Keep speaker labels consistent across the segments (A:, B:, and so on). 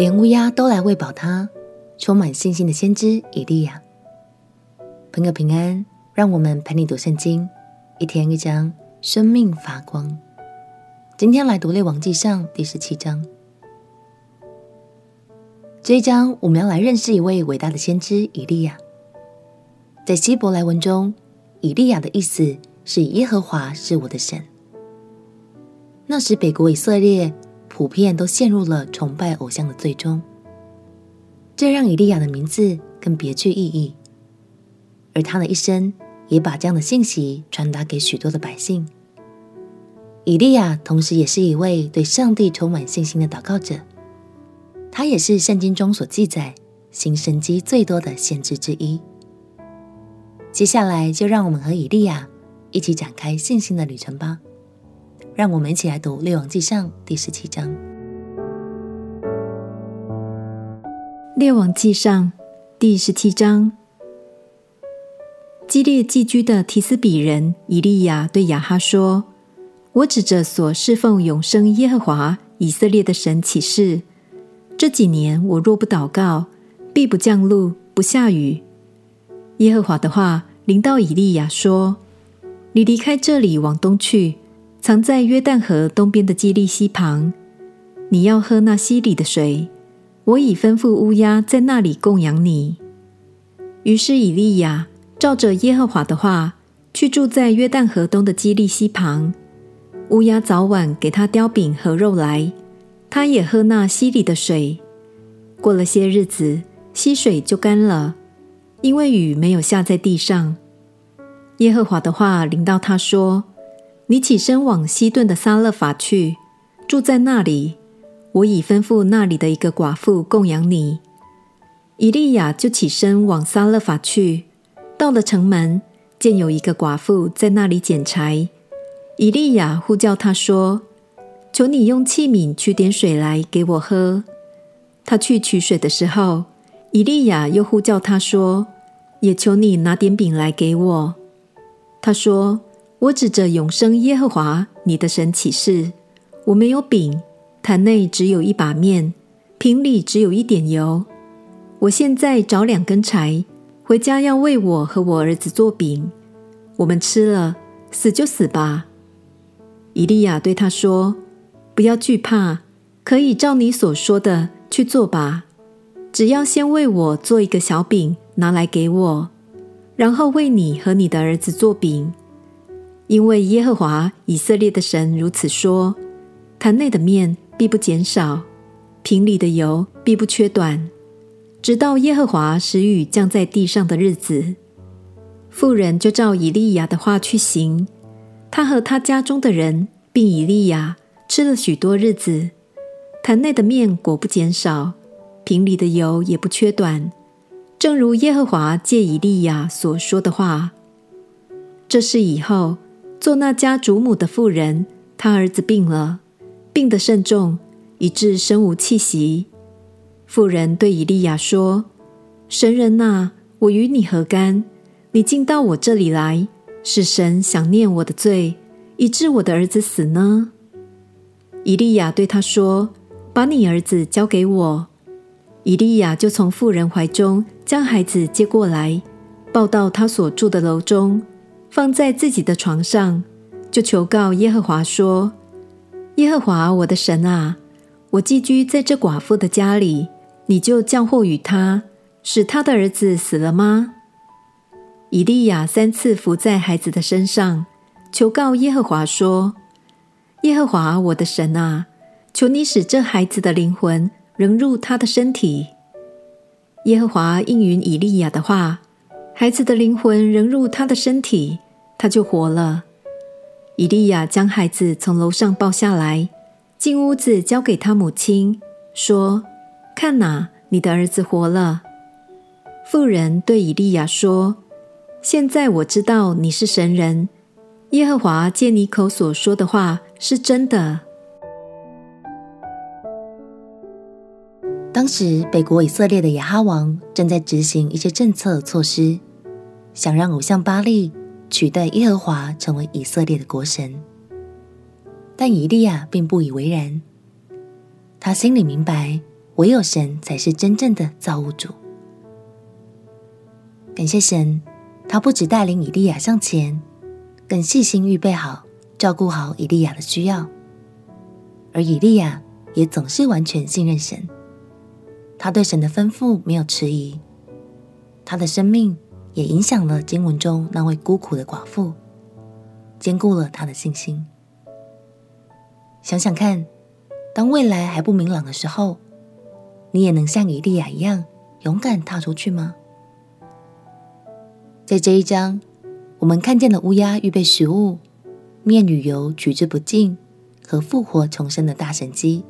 A: 连乌鸦都来喂饱他，充满信心的先知以利亚。朋友平安，让我们陪你读圣经，一天一章，生命发光。今天来读列王纪上第十七章。这一章我们要来认识一位伟大的先知以利亚。在希伯来文中，以利亚的意思是耶和华是我的神。那时北国以色列普遍都陷入了崇拜偶像的最终，这让以利亚的名字更别具意义。而他的一生也把这样的信息传达给许多的百姓。以利亚同时也是一位对上帝充满信心的祷告者，他也是圣经中所记载行神迹最多的先知之一。接下来就让我们和以利亚一起展开信心的旅程吧。让我们一起来读《列王纪上》第十七章。
B: 《列王纪上》第十七章，激烈寄居的提斯比人以利亚对亚哈说：“我指着所侍奉永生耶和华以色列的神起誓，这几年我若不祷告，必不降露，不下雨。”耶和华的话临到以利亚说：“你离开这里，往东去，藏在约旦河东边的基利溪旁。你要喝那溪里的水。我已吩咐乌鸦在那里供养你。”于是以利亚照着耶和华的话，去住在约旦河东的基利溪旁。乌鸦早晚给他叼饼和肉来，他也喝那溪里的水。过了些日子，溪水就干了。因为雨没有下在地上，耶和华的话临到他说：“你起身往西顿的撒勒法去，住在那里。我已吩咐那里的一个寡妇供养你。”以利亚就起身往撒勒法去，到了城门，见有一个寡妇在那里捡柴。以利亚呼叫他说：“求你用器皿取点水来给我喝。”他去取水的时候，以利亚又呼叫他说：“也求你拿点饼来给我。”他说：“我指着永生耶和华你的神起誓，我没有饼，坛内只有一把面，瓶里只有一点油。我现在找两根柴，回家要为我和我儿子做饼，我们吃了，死就死吧。”以利亚对他说：“不要惧怕，可以照你所说的去做吧。”只要先为我做一个小饼，拿来给我，然后为你和你的儿子做饼，因为耶和华以色列的神如此说：坛内的面必不减少，瓶里的油必不缺短，直到耶和华使雨降在地上的日子。妇人就照以利亚的话去行，他和他家中的人并以利亚吃了许多日子，坛内的面果不减少。瓶里的油也不缺短，正如耶和华借以利亚所说的话。这事以后，做那家主母的妇人，她儿子病了，病得甚重，以致身无气息。妇人对以利亚说：“神人呐，我与你何干？你竟到我这里来，是神想念我的罪，以致我的儿子死呢？”以利亚对他说：“把你儿子交给我。”以利亚就从妇人怀中将孩子接过来，抱到他所住的楼中，放在自己的床上，就求告耶和华说：“耶和华我的神啊，我寄居在这寡妇的家里，你就降祸与他，使他的儿子死了吗？”以利亚三次伏在孩子的身上，求告耶和华说：“耶和华我的神啊，求你使这孩子的灵魂。”仍入他的身体。耶和华应允以利亚的话，孩子的灵魂仍入他的身体，他就活了。以利亚将孩子从楼上抱下来，进屋子交给他母亲，说：“看哪，你的儿子活了。”妇人对以利亚说：“现在我知道你是神人，耶和华借你口所说的话是真的。”
A: 当时，北国以色列的亚哈王正在执行一些政策措施，想让偶像巴力取代耶和华成为以色列的国神。但以利亚并不以为然，他心里明白，唯有神才是真正的造物主。感谢神，他不只带领以利亚向前，更细心预备好、照顾好以利亚的需要，而以利亚也总是完全信任神。他对神的吩咐没有迟疑，他的生命也影响了经文中那位孤苦的寡妇，坚固了他的信心。想想看，当未来还不明朗的时候，你也能像以利亚一样勇敢踏出去吗？在这一章，我们看见了乌鸦预备食物、面与油取之不尽和复活重生的大神迹。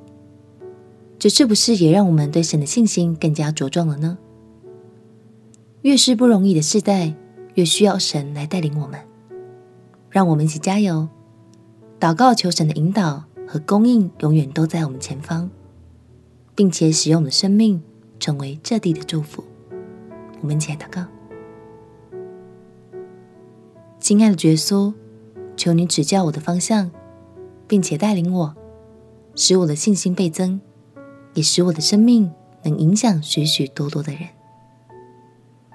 A: 这是不是也让我们对神的信心更加茁壮了呢？越是不容易的世代，越需要神来带领我们。让我们一起加油，祷告求神的引导和供应，永远都在我们前方，并且使用我们的生命成为这地的祝福。我们一起来祷告。亲爱的耶稣，求你指教我的方向，并且带领我，使我的信心倍增，也使我的生命能影响许许多多的人。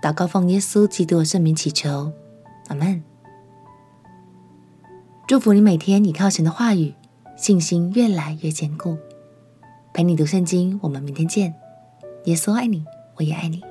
A: 祷告奉耶稣基督的圣名祈求，阿门。祝福你每天倚靠神的话语，信心越来越坚固。陪你读圣经，我们明天见。耶稣爱你，我也爱你。